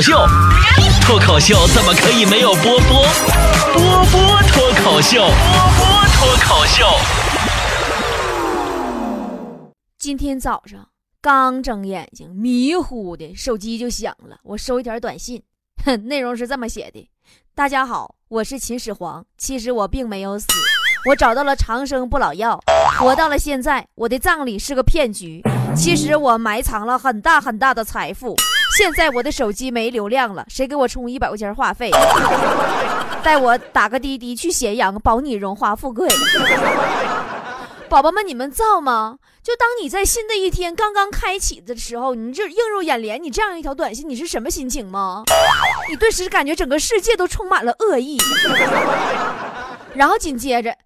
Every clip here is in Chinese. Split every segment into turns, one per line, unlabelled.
口秀，脱口秀怎么可以没有波波？波波脱口秀，波波脱口秀。
今天早上刚睁眼睛，迷糊的手机就响了，我收一条短信，哼，内容是这么写的：大家好，我是秦始皇，其实我并没有死，我找到了长生不老药，活到了现在。我的葬礼是个骗局，其实我埋藏了很大很大的财富。现在我的手机没流量了，谁给我充一百块钱话费？带我打个滴滴去咸阳，保你荣华富贵。宝宝们，你们造吗？就当你在新的一天刚刚开启的时候，你就映入眼帘，你这样一条短信，你是什么心情吗？你顿时感觉整个世界都充满了恶意。然后紧接着，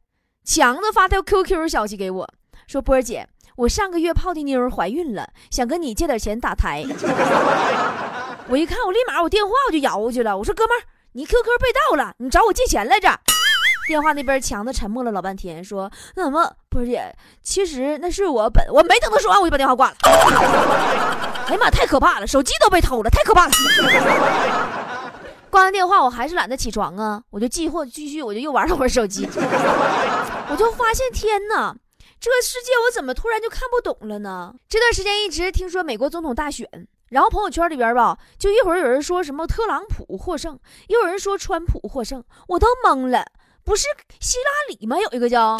强子发条 QQ 消息给我，说：“波儿姐。”我上个月泡的妞怀孕了，想跟你借点钱打胎。我一看，我立马我电话我就摇过去了。我说：“哥们儿，你 QQ 被盗了，你找我借钱来着？”电话那边强子沉默了老半天，说：“那什么，波姐，其实那是我本……我没等他说完，我就把电话挂了。哎呀妈，太可怕了，手机都被偷了，太可怕了。挂完电话，我还是懒得起床啊，我就继或继续，我就又玩了会儿手机。我就发现，天哪！这个世界我怎么突然就看不懂了呢？这段时间一直听说美国总统大选，然后朋友圈里边吧，就一会儿有人说什么特朗普获胜，又有人说川普获胜，我都懵了。不是希拉里吗？有一个叫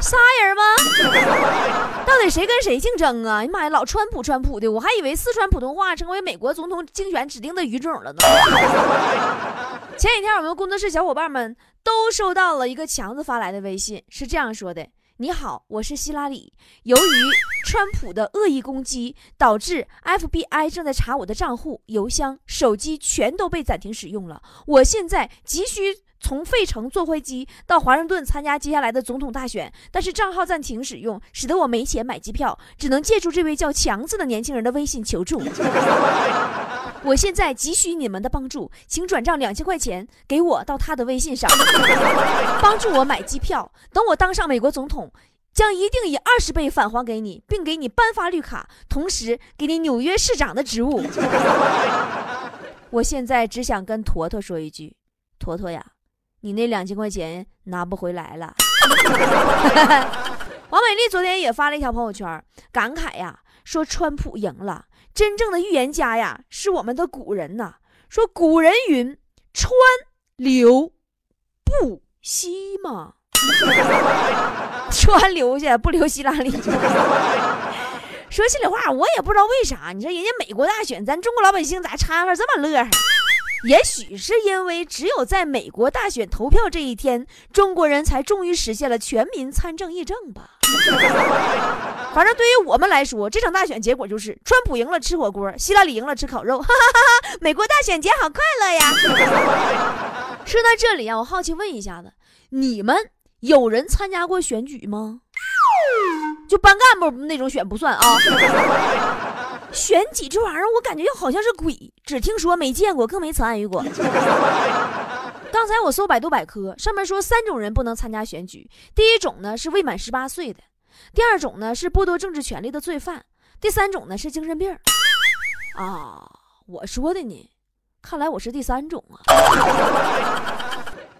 仨人吗？到底谁跟谁竞争啊？哎呀妈呀，老川普川普的，我还以为四川普通话成为美国总统竞选指定的语种了呢。前几天我们工作室小伙伴们都收到了一个强子发来的微信，是这样说的：“你好，我是希拉里。由于川普的恶意攻击，导致 FBI 正在查我的账户、邮箱、手机，全都被暂停使用了。我现在急需。”从费城坐飞机到华盛顿参加接下来的总统大选，但是账号暂停使用，使得我没钱买机票，只能借助这位叫强子的年轻人的微信求助。我现在急需你们的帮助，请转账两千块钱给我到他的微信上，帮助我买机票。等我当上美国总统，将一定以二十倍返还给你，并给你颁发绿卡，同时给你纽约市长的职务。我现在只想跟坨坨说一句：坨坨呀。你那两千块钱拿不回来了。王美丽昨天也发了一条朋友圈，感慨呀，说川普赢了，真正的预言家呀是我们的古人呐。说古人云：川流不息嘛，川流去不流希拉里。说心里话，我也不知道为啥，你说人家美国大选，咱中国老百姓咋掺和这么乐呵？也许是因为只有在美国大选投票这一天，中国人才终于实现了全民参政议政吧。反正对于我们来说，这场大选结果就是川普赢了吃火锅，希拉里赢了吃烤肉。哈哈哈哈美国大选节好快乐呀！说到这里啊，我好奇问一下子，你们有人参加过选举吗？就班干部那种选不算啊。选举这玩意儿，我感觉又好像是鬼，只听说没见过，更没参与过。刚才我搜百度百科，上面说三种人不能参加选举：第一种呢是未满十八岁的；第二种呢是剥夺政治权利的罪犯；第三种呢是精神病。啊，我说的呢，看来我是第三种啊。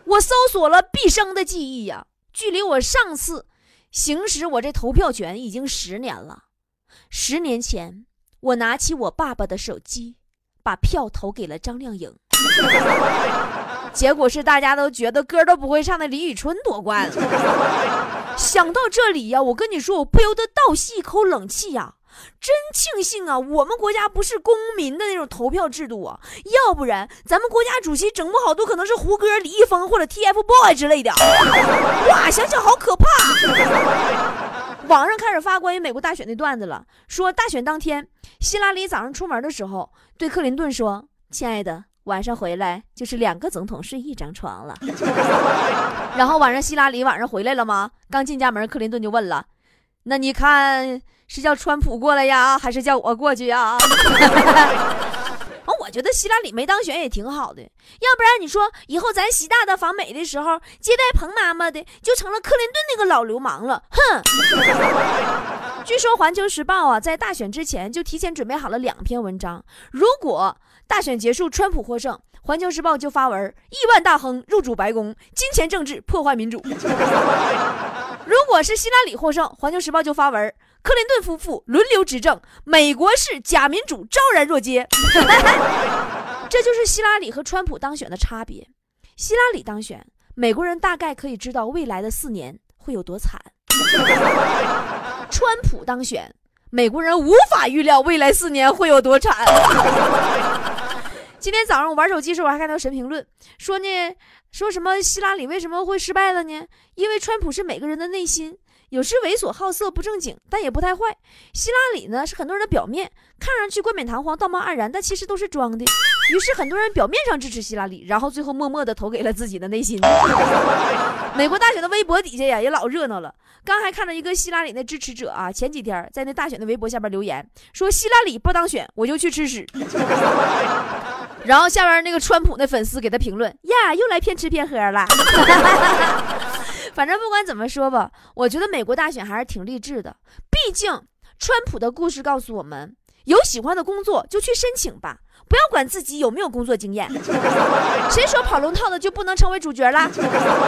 我搜索了毕生的记忆呀，距离我上次行使我这投票权已经十年了。十年前。我拿起我爸爸的手机，把票投给了张靓颖。结果是大家都觉得歌都不会唱的李宇春夺冠。想到这里呀，我跟你说，我不由得倒吸一口冷气呀！真庆幸啊，我们国家不是公民的那种投票制度啊，要不然咱们国家主席整不好都可能是胡歌、李易峰或者 TFBOYS 之类的。哇，想想好可怕。网上开始发关于美国大选的段子了，说大选当天，希拉里早上出门的时候对克林顿说：“亲爱的，晚上回来就是两个总统睡一张床了。”然后晚上希拉里晚上回来了吗？刚进家门，克林顿就问了：“那你看是叫川普过来呀，还是叫我过去呀？” 我觉得希拉里没当选也挺好的，要不然你说以后咱习大大访美的时候接待彭妈妈的，就成了克林顿那个老流氓了。哼！据说《环球时报》啊，在大选之前就提前准备好了两篇文章。如果大选结束，川普获胜，《环球时报》就发文：亿万大亨入主白宫，金钱政治破坏民主。如果是希拉里获胜，《环球时报》就发文：克林顿夫妇轮流执政，美国式假民主昭然若揭。这就是希拉里和川普当选的差别。希拉里当选，美国人大概可以知道未来的四年会有多惨。川普当选，美国人无法预料未来四年会有多惨。今天早上我玩手机时候，我还看到神评论说呢，说什么希拉里为什么会失败了呢？因为川普是每个人的内心。有时猥琐好色不正经，但也不太坏。希拉里呢是很多人的表面，看上去冠冕堂皇、道貌岸然，但其实都是装的。于是很多人表面上支持希拉里，然后最后默默的投给了自己的内心。美国大选的微博底下呀也老热闹了。刚还看到一个希拉里的支持者啊，前几天在那大选的微博下边留言说希拉里不当选我就去吃屎。然后下边那个川普那粉丝给他评论呀，又来骗吃骗喝了。反正不管怎么说吧，我觉得美国大选还是挺励志的。毕竟，川普的故事告诉我们：有喜欢的工作就去申请吧，不要管自己有没有工作经验。谁说跑龙套的就不能成为主角了？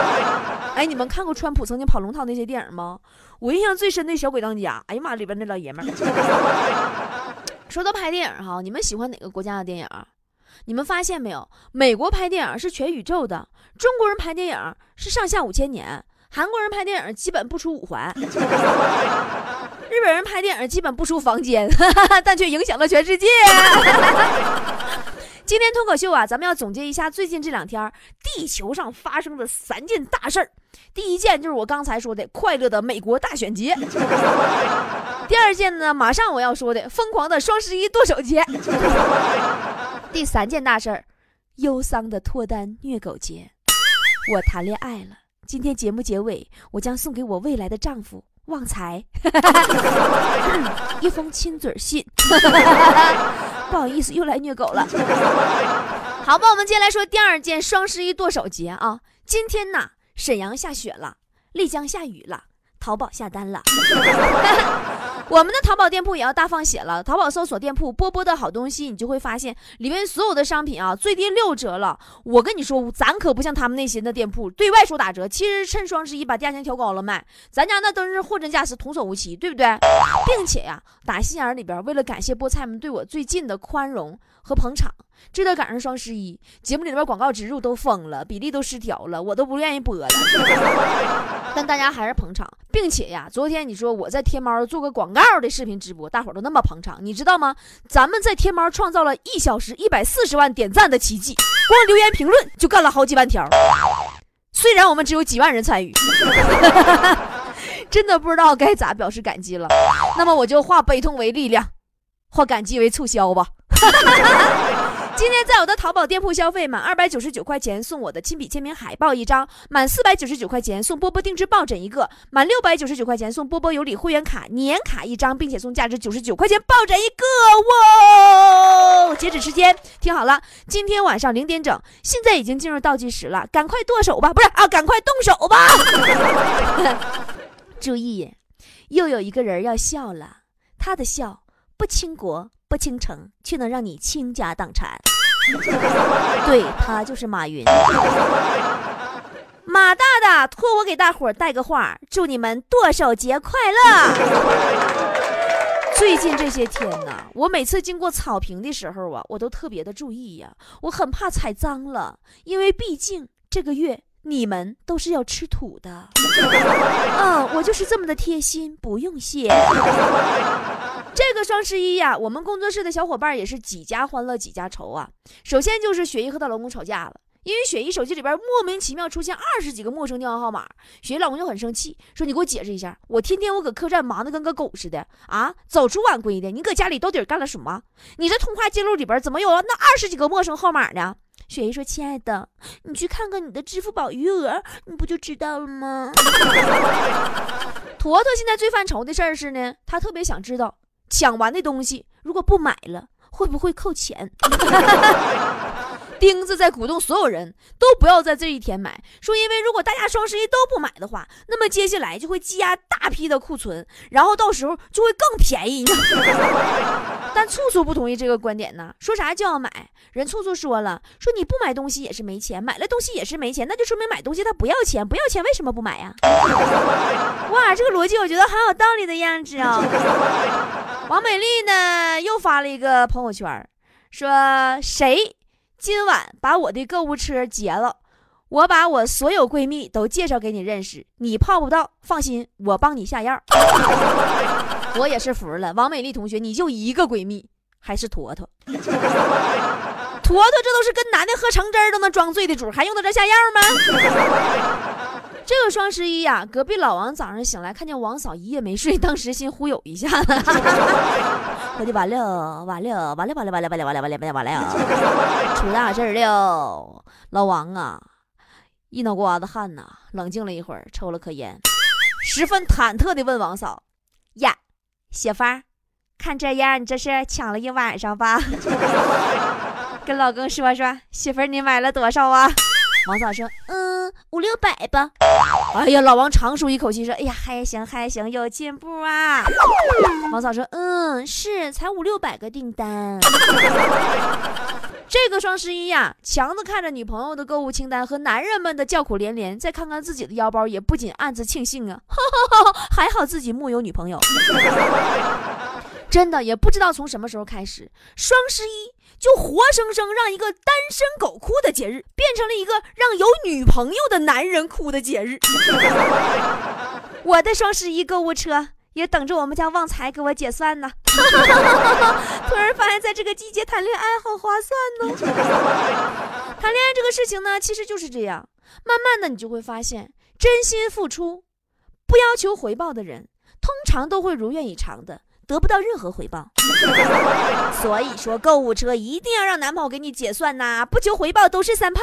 哎，你们看过川普曾经跑龙套那些电影吗？我印象最深的《小鬼当家》，哎呀妈，里边那老爷们儿。说到拍电影哈，你们喜欢哪个国家的电影？你们发现没有？美国拍电影是全宇宙的，中国人拍电影是上下五千年。韩国人拍电影基本不出五环，日本人拍电影基本不出房间，但却影响了全世界。今天脱口秀啊，咱们要总结一下最近这两天地球上发生的三件大事儿。第一件就是我刚才说的快乐的美国大选节。第二件呢，马上我要说的疯狂的双十一剁手节。第三件大事儿，忧伤的脱单虐狗节。我谈恋爱了。今天节目结尾，我将送给我未来的丈夫旺财 一封亲嘴信。不好意思，又来虐狗了。好吧，我们接下来说第二件双十一剁手节啊。今天呢，沈阳下雪了，丽江下雨了，淘宝下单了。我们的淘宝店铺也要大放血了。淘宝搜索店铺“波波的好东西”，你就会发现里面所有的商品啊，最低六折了。我跟你说，咱可不像他们那些的店铺，对外说打折，其实趁双十一把价钱调高了卖。咱家那都是货真价实，童叟无欺，对不对？并且呀，打心眼里边为了感谢菠菜们对我最近的宽容和捧场，这得赶上双十一，节目里边广告植入都封了，比例都失调了，我都不愿意播了。大家还是捧场，并且呀，昨天你说我在天猫做个广告的视频直播，大伙都那么捧场，你知道吗？咱们在天猫创造了一小时一百四十万点赞的奇迹，光留言评论就干了好几万条。虽然我们只有几万人参与，真的不知道该咋表示感激了。那么我就化悲痛为力量，化感激为促销吧。今天在我的淘宝店铺消费满二百九十九块钱送我的亲笔签名海报一张，满四百九十九块钱送波波定制抱枕一个，满六百九十九块钱送波波有礼会员卡年卡一张，并且送价值九十九块钱抱枕一个。哇！截止时间听好了，今天晚上零点整，现在已经进入倒计时了，赶快剁手吧，不是啊，赶快动手吧。注意，又有一个人要笑了，他的笑不倾国。不倾城，却能让你倾家荡产。对他就是马云。马大大托我给大伙儿带个话，祝你们剁手节快乐。最近这些天呢，我每次经过草坪的时候啊，我都特别的注意呀，我很怕踩脏了，因为毕竟这个月你们都是要吃土的。嗯，我就是这么的贴心，不用谢。这个双十一呀，我们工作室的小伙伴也是几家欢乐几家愁啊。首先就是雪姨和她老公吵架了，因为雪姨手机里边莫名其妙出现二十几个陌生电话号码，雪姨老公就很生气，说：“你给我解释一下，我天天我搁客栈忙得跟个狗似的啊，早出晚归的，你搁家里到底干了什么？你这通话记录里边怎么有了那二十几个陌生号码呢？”雪姨说：“亲爱的，你去看看你的支付宝余额，你不就知道了吗？” 坨坨现在最犯愁的事儿是呢，他特别想知道。抢完的东西如果不买了，会不会扣钱？钉子在鼓动所有人都不要在这一天买，说因为如果大家双十一都不买的话，那么接下来就会积压大批的库存，然后到时候就会更便宜。但醋醋不同意这个观点呢，说啥就要买。人醋醋说了，说你不买东西也是没钱，买了东西也是没钱，那就说明买东西他不要钱，不要钱为什么不买呀？哇，这个逻辑我觉得好有道理的样子哦。王美丽呢又发了一个朋友圈，说谁？今晚把我的购物车结了，我把我所有闺蜜都介绍给你认识，你泡不到，放心，我帮你下药。我也是服了，王美丽同学，你就一个闺蜜，还是坨坨？坨坨这都是跟男的喝橙汁都能装醉的主，还用得着下药吗？这个双十一呀，隔壁老王早上醒来看见王嫂一夜没睡，当时心忽悠一下子，我就完了，完了，完了，完了，完了，完了，完了，完了，完了，出大事了！老王啊，一脑瓜子汗呐，冷静了一会儿，抽了颗烟，十分忐忑地问王嫂：“呀，媳妇儿，看这样，你这是抢了一晚上吧？跟老公说说，媳妇儿你买了多少啊？”王嫂说：“嗯，五六百吧。”哎呀，老王长舒一口气说：“哎呀，还行还行，有进步啊。”王嫂说：“嗯，是才五六百个订单。”这个双十一呀，强子看着女朋友的购物清单和男人们的叫苦连连，再看看自己的腰包，也不仅暗自庆幸啊，还好自己木有女朋友。真的也不知道从什么时候开始，双十一就活生生让一个单身狗哭的节日，变成了一个让有女朋友的男人哭的节日。我的双十一购物车也等着我们家旺财给我结算呢。突然发现，在这个季节谈恋爱好划算呢。谈恋爱这个事情呢，其实就是这样，慢慢的你就会发现，真心付出，不要求回报的人，通常都会如愿以偿的。得不到任何回报，所以说购物车一定要让男朋友给你结算呐，不求回报都是三炮。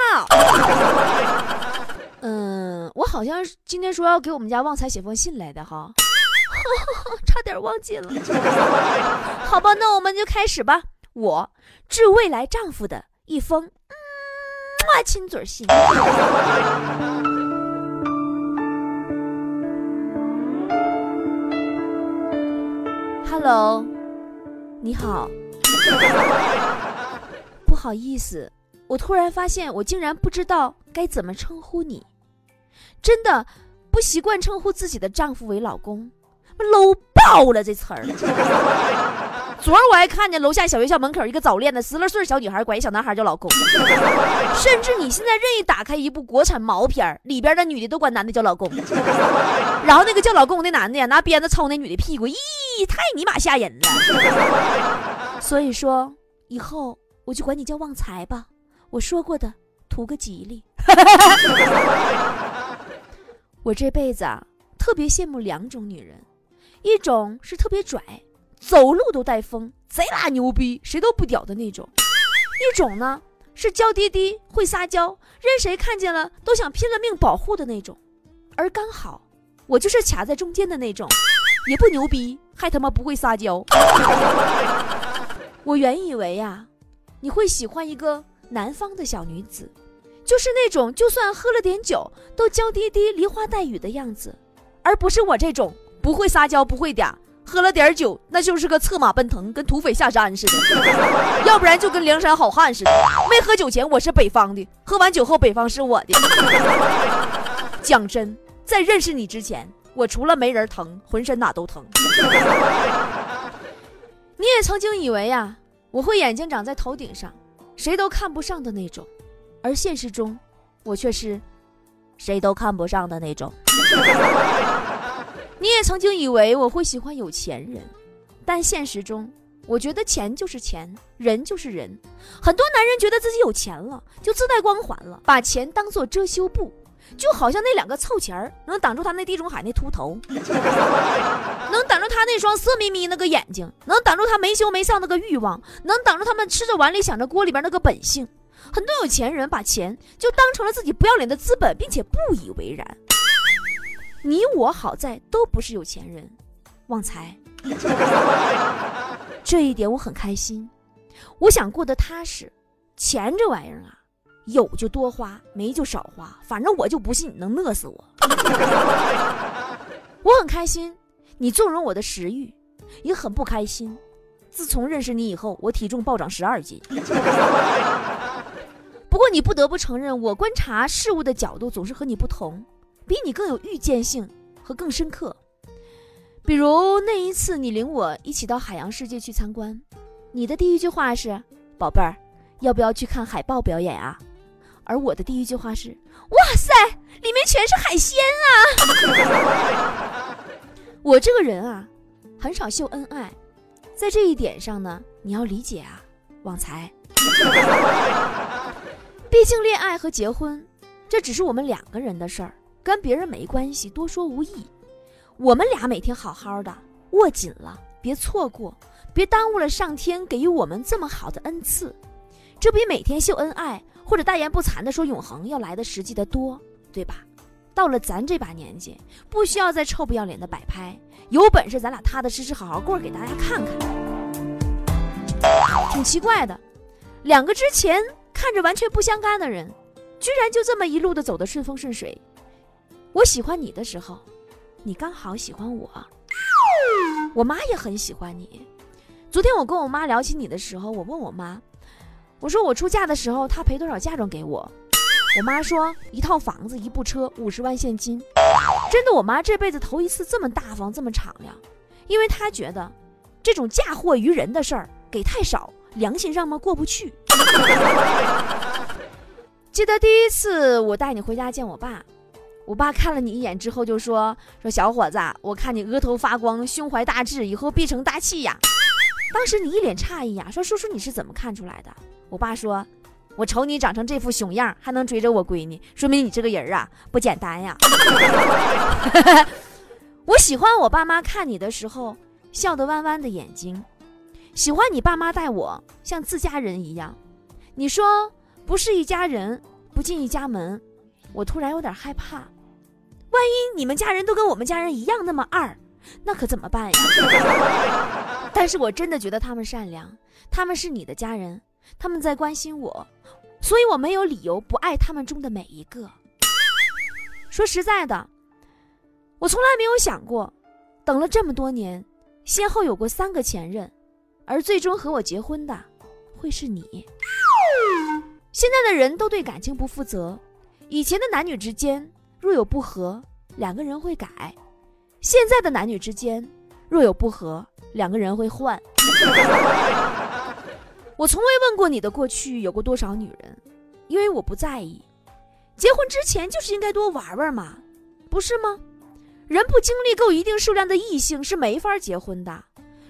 嗯，我好像今天说要给我们家旺财写封信来的哈，差点忘记了。好吧，那我们就开始吧。我致未来丈夫的一封嗯亲嘴信。Hello，你好。不好意思，我突然发现我竟然不知道该怎么称呼你，真的不习惯称呼自己的丈夫为老公，low 爆了这词儿。昨儿我还看见楼下小学校门口一个早恋的十来岁小女孩管一小男孩叫老公，甚至你现在任意打开一部国产毛片里边的女的都管男的叫老公，然后那个叫老公的男的呀拿鞭子抽那女的屁股，咦，太尼玛吓人了。所以说以后我就管你叫旺财吧，我说过的，图个吉利。我这辈子啊特别羡慕两种女人，一种是特别拽。走路都带风，贼拉牛逼，谁都不屌的那种。一种呢是娇滴滴，会撒娇，任谁看见了都想拼了命保护的那种。而刚好我就是卡在中间的那种，也不牛逼，还他妈不会撒娇。我原以为呀，你会喜欢一个南方的小女子，就是那种就算喝了点酒都娇滴滴、梨花带雨的样子，而不是我这种不会撒娇、不会嗲。喝了点酒，那就是个策马奔腾，跟土匪下山似的；要不然就跟梁山好汉似的。没喝酒前我是北方的，喝完酒后北方是我的。讲真，在认识你之前，我除了没人疼，浑身哪都疼。你也曾经以为呀，我会眼睛长在头顶上，谁都看不上的那种，而现实中，我却是谁都看不上的那种。你也曾经以为我会喜欢有钱人，但现实中，我觉得钱就是钱，人就是人。很多男人觉得自己有钱了，就自带光环了，把钱当做遮羞布，就好像那两个臭钱儿能挡住他那地中海那秃头，能挡住他那双色眯眯那个眼睛，能挡住他没羞没臊那个欲望，能挡住他们吃着碗里想着锅里边那个本性。很多有钱人把钱就当成了自己不要脸的资本，并且不以为然。你我好在都不是有钱人，旺财，这一点我很开心。我想过得踏实，钱这玩意儿啊，有就多花，没就少花，反正我就不信你能饿死我。我很开心，你纵容我的食欲，也很不开心。自从认识你以后，我体重暴涨十二斤。不过你不得不承认，我观察事物的角度总是和你不同，比你更有预见性和更深刻。比如那一次，你领我一起到海洋世界去参观，你的第一句话是：“宝贝儿，要不要去看海豹表演啊？”而我的第一句话是：“哇塞，里面全是海鲜啊！” 我这个人啊，很少秀恩爱，在这一点上呢，你要理解啊，旺财。毕竟恋爱和结婚，这只是我们两个人的事儿，跟别人没关系，多说无益。我们俩每天好好的，握紧了，别错过，别耽误了上天给予我们这么好的恩赐。这比每天秀恩爱或者大言不惭的说永恒要来的实际的多，对吧？到了咱这把年纪，不需要再臭不要脸的摆拍，有本事咱俩踏踏实实好好过，给大家看看。挺奇怪的，两个之前看着完全不相干的人，居然就这么一路的走得顺风顺水。我喜欢你的时候，你刚好喜欢我。我妈也很喜欢你。昨天我跟我妈聊起你的时候，我问我妈。我说我出嫁的时候，她赔多少嫁妆给我？我妈说一套房子，一部车，五十万现金。真的，我妈这辈子头一次这么大方，这么敞亮，因为她觉得这种嫁祸于人的事儿给太少，良心上嘛过不去。记得第一次我带你回家见我爸，我爸看了你一眼之后就说：“说小伙子，我看你额头发光，胸怀大志，以后必成大器呀。”当时你一脸诧异呀，说：“叔叔你是怎么看出来的？”我爸说：“我瞅你长成这副熊样，还能追着我闺女，说明你这个人啊不简单呀。”我喜欢我爸妈看你的时候笑得弯弯的眼睛，喜欢你爸妈待我像自家人一样。你说不是一家人不进一家门，我突然有点害怕。万一你们家人都跟我们家人一样那么二，那可怎么办呀？但是我真的觉得他们善良，他们是你的家人。他们在关心我，所以我没有理由不爱他们中的每一个。说实在的，我从来没有想过，等了这么多年，先后有过三个前任，而最终和我结婚的会是你。现在的人都对感情不负责，以前的男女之间若有不和，两个人会改；现在的男女之间若有不和，两个人会换。我从未问过你的过去有过多少女人，因为我不在意。结婚之前就是应该多玩玩嘛，不是吗？人不经历够一定数量的异性是没法结婚的。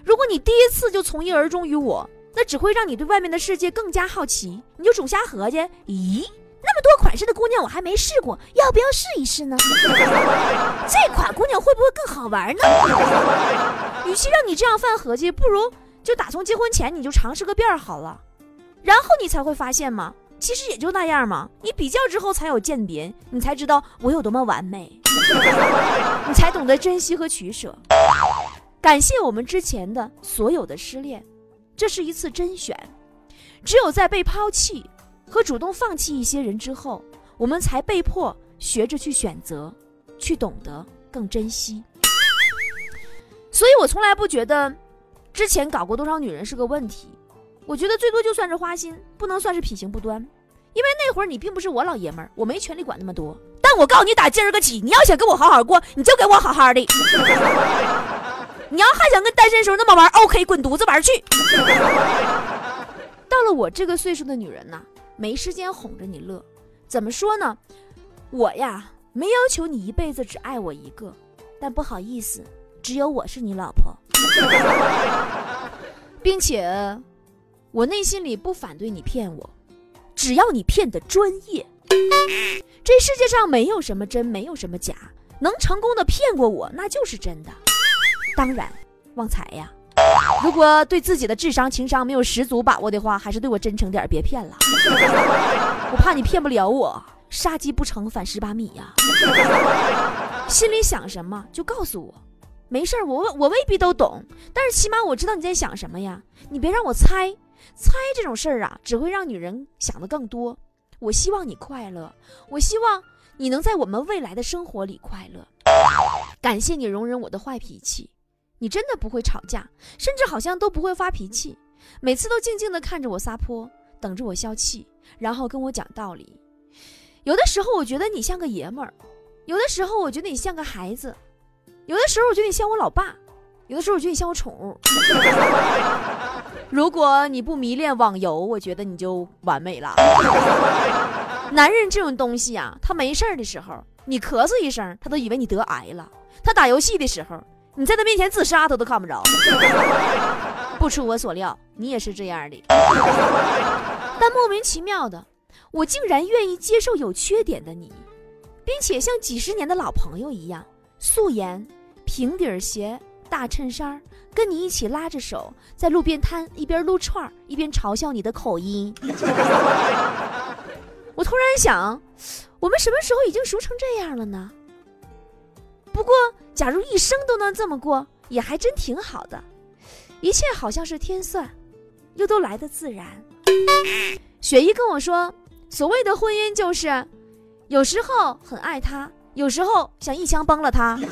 如果你第一次就从一而终于我，那只会让你对外面的世界更加好奇。你就总瞎合计，咦，那么多款式的姑娘我还没试过，要不要试一试呢？这款姑娘会不会更好玩呢？与其让你这样犯合计，不如。就打从结婚前你就尝试个遍好了，然后你才会发现嘛，其实也就那样嘛。你比较之后才有鉴别，你才知道我有多么完美，你才懂得珍惜和取舍。感谢我们之前的所有的失恋，这是一次甄选。只有在被抛弃和主动放弃一些人之后，我们才被迫学着去选择，去懂得更珍惜。所以我从来不觉得。之前搞过多少女人是个问题，我觉得最多就算是花心，不能算是品行不端。因为那会儿你并不是我老爷们儿，我没权利管那么多。但我告诉你，打今儿个起，你要想跟我好好过，你就给我好好的。你要还想跟单身时候那么玩，OK，滚犊子玩去。到了我这个岁数的女人呐，没时间哄着你乐。怎么说呢？我呀，没要求你一辈子只爱我一个，但不好意思，只有我是你老婆。并且，我内心里不反对你骗我，只要你骗的专业。这世界上没有什么真，没有什么假，能成功的骗过我，那就是真的。当然，旺财呀，如果对自己的智商、情商没有十足把握的话，还是对我真诚点，别骗了。我怕你骗不了我，杀鸡不成反蚀把米呀。心里想什么就告诉我。没事儿，我我未必都懂，但是起码我知道你在想什么呀。你别让我猜，猜这种事儿啊，只会让女人想的更多。我希望你快乐，我希望你能在我们未来的生活里快乐。感谢你容忍我的坏脾气，你真的不会吵架，甚至好像都不会发脾气，每次都静静地看着我撒泼，等着我消气，然后跟我讲道理。有的时候我觉得你像个爷们儿，有的时候我觉得你像个孩子，有的时候我觉得你像我老爸，有的时候我觉得你像我宠物。如果你不迷恋网游，我觉得你就完美了。男人这种东西啊，他没事儿的时候，你咳嗽一声，他都以为你得癌了；他打游戏的时候，你在他面前自杀，他都看不着。不出我所料，你也是这样的。但莫名其妙的，我竟然愿意接受有缺点的你，并且像几十年的老朋友一样，素颜、平底鞋、大衬衫。跟你一起拉着手，在路边摊一边撸串一边嘲笑你的口音。我突然想，我们什么时候已经熟成这样了呢？不过，假如一生都能这么过，也还真挺好的。一切好像是天算，又都来得自然。雪姨跟我说，所谓的婚姻就是，有时候很爱他，有时候想一枪崩了他。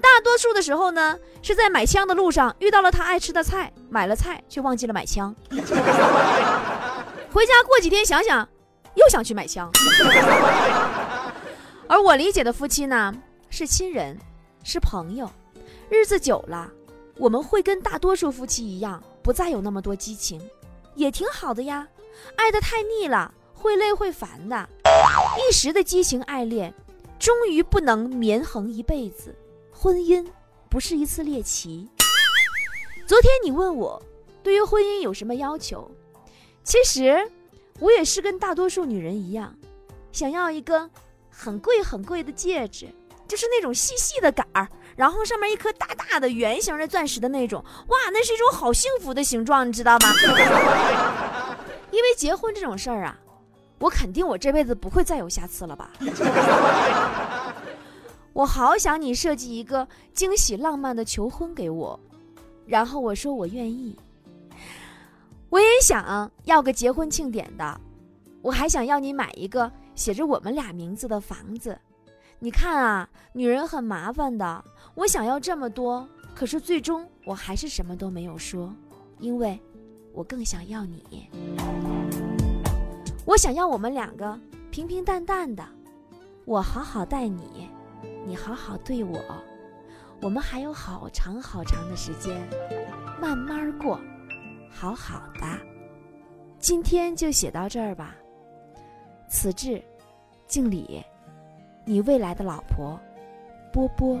大多数的时候呢，是在买枪的路上遇到了他爱吃的菜，买了菜却忘记了买枪。回家过几天想想，又想去买枪。而我理解的夫妻呢，是亲人，是朋友，日子久了，我们会跟大多数夫妻一样，不再有那么多激情，也挺好的呀。爱得太腻了，会累会烦的，一时的激情爱恋，终于不能绵恒一辈子。婚姻不是一次猎奇。昨天你问我对于婚姻有什么要求，其实我也是跟大多数女人一样，想要一个很贵很贵的戒指，就是那种细细的杆儿，然后上面一颗大大的圆形的钻石的那种。哇，那是一种好幸福的形状，你知道吗？因为结婚这种事儿啊，我肯定我这辈子不会再有下次了吧。我好想你设计一个惊喜浪漫的求婚给我，然后我说我愿意。我也想要个结婚庆典的，我还想要你买一个写着我们俩名字的房子。你看啊，女人很麻烦的。我想要这么多，可是最终我还是什么都没有说，因为我更想要你。我想要我们两个平平淡淡的，我好好待你。你好好对我，我们还有好长好长的时间，慢慢过，好好的。今天就写到这儿吧。此致，敬礼，你未来的老婆，波波。